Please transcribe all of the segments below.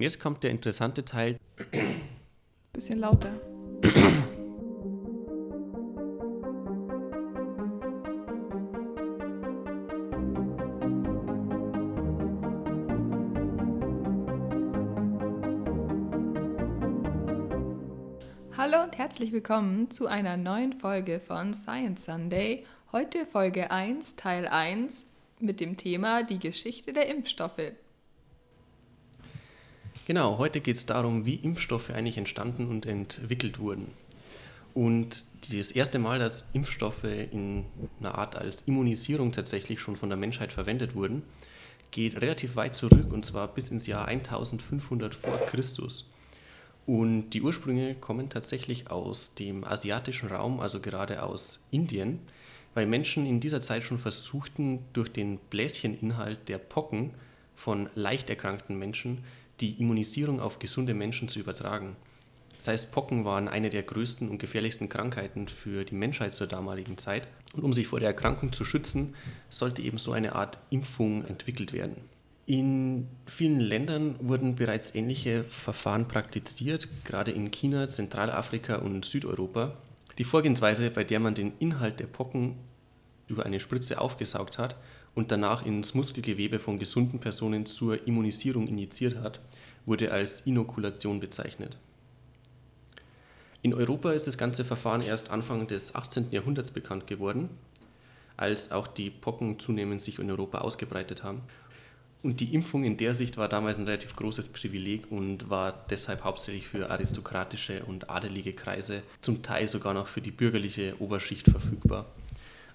Und jetzt kommt der interessante Teil. Bisschen lauter. Hallo und herzlich willkommen zu einer neuen Folge von Science Sunday. Heute Folge 1, Teil 1 mit dem Thema die Geschichte der Impfstoffe. Genau, heute geht es darum, wie Impfstoffe eigentlich entstanden und entwickelt wurden. Und das erste Mal, dass Impfstoffe in einer Art als Immunisierung tatsächlich schon von der Menschheit verwendet wurden, geht relativ weit zurück und zwar bis ins Jahr 1500 vor Christus. Und die Ursprünge kommen tatsächlich aus dem asiatischen Raum, also gerade aus Indien, weil Menschen in dieser Zeit schon versuchten, durch den Bläscheninhalt der Pocken von leicht erkrankten Menschen die Immunisierung auf gesunde Menschen zu übertragen. Das heißt, Pocken waren eine der größten und gefährlichsten Krankheiten für die Menschheit zur damaligen Zeit. Und um sich vor der Erkrankung zu schützen, sollte eben so eine Art Impfung entwickelt werden. In vielen Ländern wurden bereits ähnliche Verfahren praktiziert, gerade in China, Zentralafrika und Südeuropa. Die Vorgehensweise, bei der man den Inhalt der Pocken über eine Spritze aufgesaugt hat und danach ins Muskelgewebe von gesunden Personen zur Immunisierung injiziert hat, wurde als Inokulation bezeichnet. In Europa ist das ganze Verfahren erst Anfang des 18. Jahrhunderts bekannt geworden, als auch die Pocken zunehmend sich in Europa ausgebreitet haben. Und die Impfung in der Sicht war damals ein relativ großes Privileg und war deshalb hauptsächlich für aristokratische und adelige Kreise, zum Teil sogar noch für die bürgerliche Oberschicht verfügbar.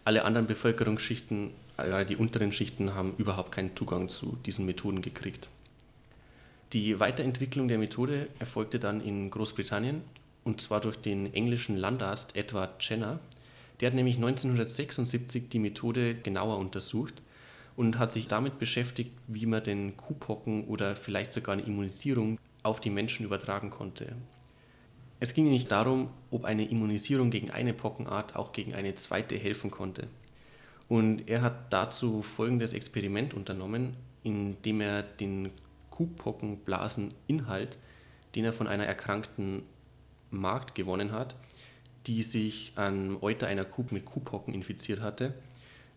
Alle anderen Bevölkerungsschichten, gerade die unteren Schichten, haben überhaupt keinen Zugang zu diesen Methoden gekriegt. Die Weiterentwicklung der Methode erfolgte dann in Großbritannien und zwar durch den englischen Landarzt Edward Jenner. Der hat nämlich 1976 die Methode genauer untersucht und hat sich damit beschäftigt, wie man den Kuhpocken oder vielleicht sogar eine Immunisierung auf die Menschen übertragen konnte. Es ging nicht darum, ob eine Immunisierung gegen eine Pockenart auch gegen eine zweite helfen konnte. Und er hat dazu folgendes Experiment unternommen, indem er den Kuhpockenblaseninhalt, den er von einer erkrankten Magd gewonnen hat, die sich an Euter einer Kuh mit Kuhpocken infiziert hatte,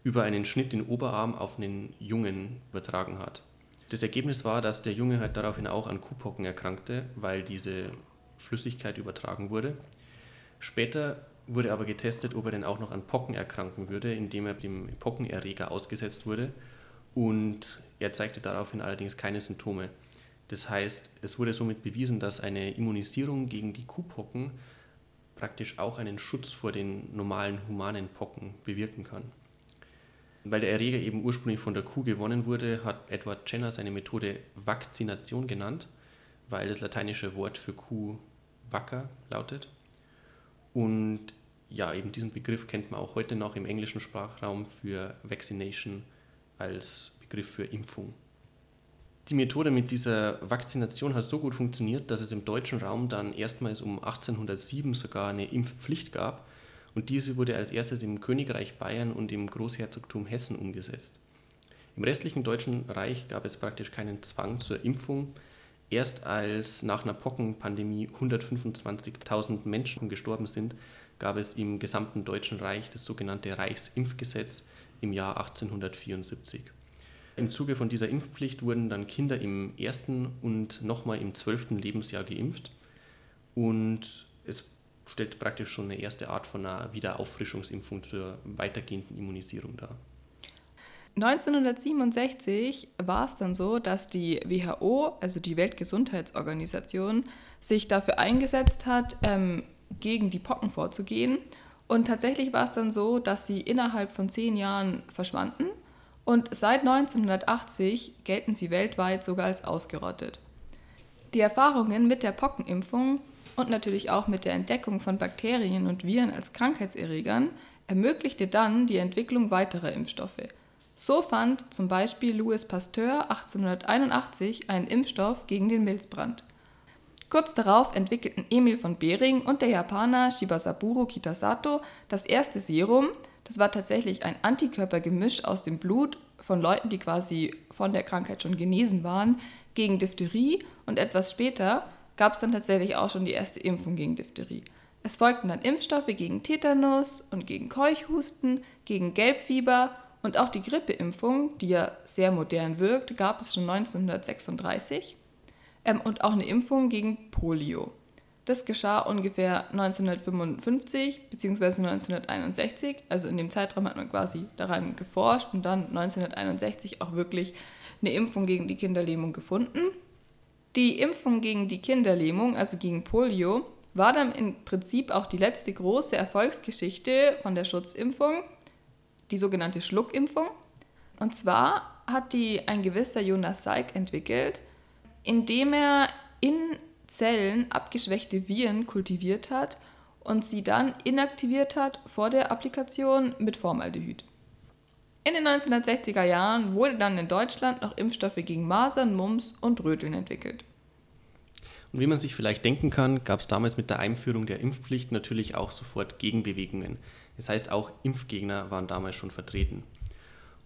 über einen Schnitt den Oberarm auf einen Jungen übertragen hat. Das Ergebnis war, dass der Junge halt daraufhin auch an Kuhpocken erkrankte, weil diese Flüssigkeit übertragen wurde. Später wurde aber getestet, ob er denn auch noch an Pocken erkranken würde, indem er dem Pockenerreger ausgesetzt wurde. Und er zeigte daraufhin allerdings keine Symptome. Das heißt, es wurde somit bewiesen, dass eine Immunisierung gegen die Kuhpocken praktisch auch einen Schutz vor den normalen humanen Pocken bewirken kann. Weil der Erreger eben ursprünglich von der Kuh gewonnen wurde, hat Edward Jenner seine Methode Vakzination genannt, weil das lateinische Wort für Kuh Wacker lautet. Und ja, eben diesen Begriff kennt man auch heute noch im englischen Sprachraum für Vaccination als Begriff für Impfung. Die Methode mit dieser Vakzination hat so gut funktioniert, dass es im deutschen Raum dann erstmals um 1807 sogar eine Impfpflicht gab und diese wurde als erstes im Königreich Bayern und im Großherzogtum Hessen umgesetzt. Im restlichen Deutschen Reich gab es praktisch keinen Zwang zur Impfung. Erst als nach einer Pockenpandemie 125.000 Menschen gestorben sind, gab es im gesamten Deutschen Reich das sogenannte Reichsimpfgesetz im Jahr 1874. Im Zuge von dieser Impfpflicht wurden dann Kinder im ersten und nochmal im zwölften Lebensjahr geimpft. Und es stellt praktisch schon eine erste Art von einer Wiederauffrischungsimpfung zur weitergehenden Immunisierung dar. 1967 war es dann so, dass die WHO, also die Weltgesundheitsorganisation, sich dafür eingesetzt hat, ähm, gegen die Pocken vorzugehen. Und tatsächlich war es dann so, dass sie innerhalb von zehn Jahren verschwanden und seit 1980 gelten sie weltweit sogar als ausgerottet. Die Erfahrungen mit der Pockenimpfung und natürlich auch mit der Entdeckung von Bakterien und Viren als Krankheitserregern ermöglichte dann die Entwicklung weiterer Impfstoffe. So fand zum Beispiel Louis Pasteur 1881 einen Impfstoff gegen den Milzbrand. Kurz darauf entwickelten Emil von Behring und der Japaner Shibasaburo Kitasato das erste Serum. Das war tatsächlich ein Antikörpergemisch aus dem Blut von Leuten, die quasi von der Krankheit schon genesen waren, gegen Diphtherie und etwas später gab es dann tatsächlich auch schon die erste Impfung gegen Diphtherie. Es folgten dann Impfstoffe gegen Tetanus und gegen Keuchhusten, gegen Gelbfieber und auch die Grippeimpfung, die ja sehr modern wirkt, gab es schon 1936 ähm, und auch eine Impfung gegen Polio. Das geschah ungefähr 1955 bzw. 1961. Also in dem Zeitraum hat man quasi daran geforscht und dann 1961 auch wirklich eine Impfung gegen die Kinderlähmung gefunden. Die Impfung gegen die Kinderlähmung, also gegen Polio, war dann im Prinzip auch die letzte große Erfolgsgeschichte von der Schutzimpfung, die sogenannte Schluckimpfung. Und zwar hat die ein gewisser Jonas Salk entwickelt, indem er in Zellen abgeschwächte Viren kultiviert hat und sie dann inaktiviert hat vor der Applikation mit Formaldehyd. In den 1960er Jahren wurde dann in Deutschland noch Impfstoffe gegen Masern, Mumps und Röteln entwickelt. Und wie man sich vielleicht denken kann, gab es damals mit der Einführung der Impfpflicht natürlich auch sofort Gegenbewegungen. Das heißt, auch Impfgegner waren damals schon vertreten.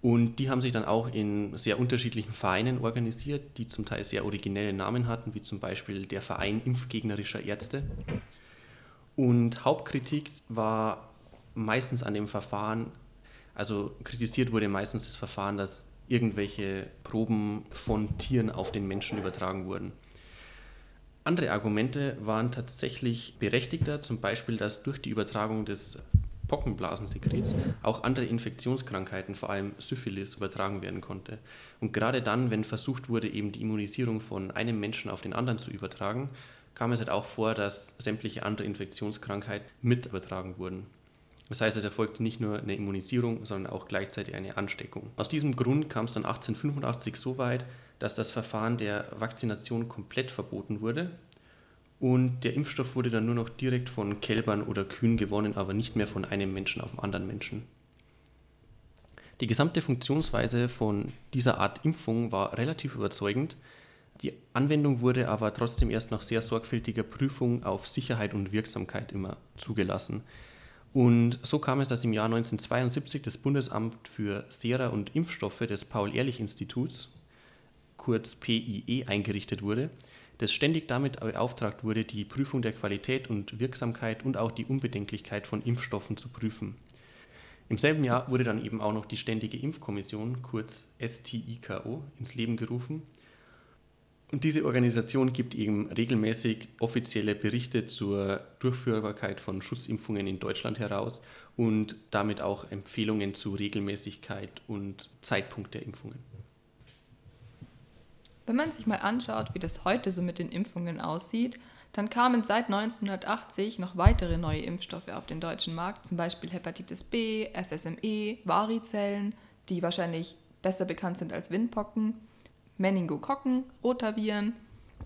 Und die haben sich dann auch in sehr unterschiedlichen Vereinen organisiert, die zum Teil sehr originelle Namen hatten, wie zum Beispiel der Verein Impfgegnerischer Ärzte. Und Hauptkritik war meistens an dem Verfahren, also kritisiert wurde meistens das Verfahren, dass irgendwelche Proben von Tieren auf den Menschen übertragen wurden. Andere Argumente waren tatsächlich berechtigter, zum Beispiel, dass durch die Übertragung des Pockenblasensekrets auch andere Infektionskrankheiten, vor allem Syphilis, übertragen werden konnte. Und gerade dann, wenn versucht wurde, eben die Immunisierung von einem Menschen auf den anderen zu übertragen, kam es halt auch vor, dass sämtliche andere Infektionskrankheiten mit übertragen wurden. Das heißt, es erfolgte nicht nur eine Immunisierung, sondern auch gleichzeitig eine Ansteckung. Aus diesem Grund kam es dann 1885 so weit, dass das Verfahren der Vakzination komplett verboten wurde und der Impfstoff wurde dann nur noch direkt von Kälbern oder Kühen gewonnen, aber nicht mehr von einem Menschen auf den anderen Menschen. Die gesamte Funktionsweise von dieser Art Impfung war relativ überzeugend. Die Anwendung wurde aber trotzdem erst nach sehr sorgfältiger Prüfung auf Sicherheit und Wirksamkeit immer zugelassen. Und so kam es, dass im Jahr 1972 das Bundesamt für Sera und Impfstoffe des Paul-Ehrlich-Instituts, kurz PIE, eingerichtet wurde das ständig damit beauftragt wurde, die Prüfung der Qualität und Wirksamkeit und auch die Unbedenklichkeit von Impfstoffen zu prüfen. Im selben Jahr wurde dann eben auch noch die Ständige Impfkommission, kurz STIKO, ins Leben gerufen. Und diese Organisation gibt eben regelmäßig offizielle Berichte zur Durchführbarkeit von Schutzimpfungen in Deutschland heraus und damit auch Empfehlungen zu Regelmäßigkeit und Zeitpunkt der Impfungen. Wenn man sich mal anschaut, wie das heute so mit den Impfungen aussieht, dann kamen seit 1980 noch weitere neue Impfstoffe auf den deutschen Markt, zum Beispiel Hepatitis B, FSME, Varizellen, die wahrscheinlich besser bekannt sind als Windpocken, Meningokokken, Rotaviren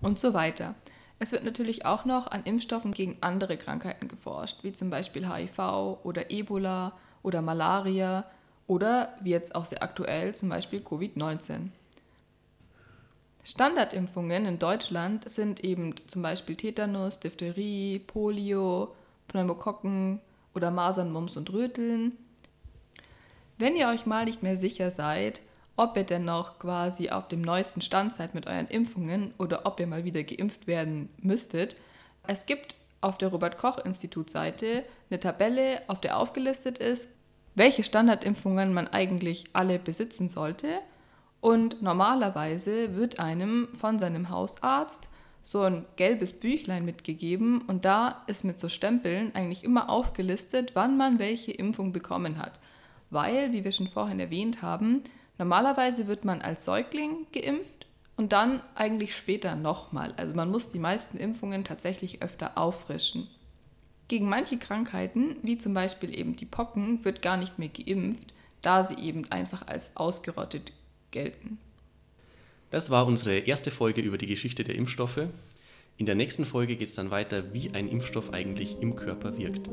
und so weiter. Es wird natürlich auch noch an Impfstoffen gegen andere Krankheiten geforscht, wie zum Beispiel HIV oder Ebola oder Malaria oder wie jetzt auch sehr aktuell zum Beispiel Covid-19. Standardimpfungen in Deutschland sind eben zum Beispiel Tetanus, Diphtherie, Polio, Pneumokokken oder Masern, Mumps und Röteln. Wenn ihr euch mal nicht mehr sicher seid, ob ihr denn noch quasi auf dem neuesten Stand seid mit euren Impfungen oder ob ihr mal wieder geimpft werden müsstet, es gibt auf der Robert Koch Institut Seite eine Tabelle, auf der aufgelistet ist, welche Standardimpfungen man eigentlich alle besitzen sollte und normalerweise wird einem von seinem Hausarzt so ein gelbes Büchlein mitgegeben und da ist mit so Stempeln eigentlich immer aufgelistet, wann man welche Impfung bekommen hat. Weil, wie wir schon vorhin erwähnt haben, normalerweise wird man als Säugling geimpft und dann eigentlich später nochmal. Also man muss die meisten Impfungen tatsächlich öfter auffrischen. Gegen manche Krankheiten, wie zum Beispiel eben die Pocken, wird gar nicht mehr geimpft, da sie eben einfach als ausgerottet gelten. Das war unsere erste Folge über die Geschichte der Impfstoffe. In der nächsten Folge geht es dann weiter, wie ein Impfstoff eigentlich im Körper wirkt.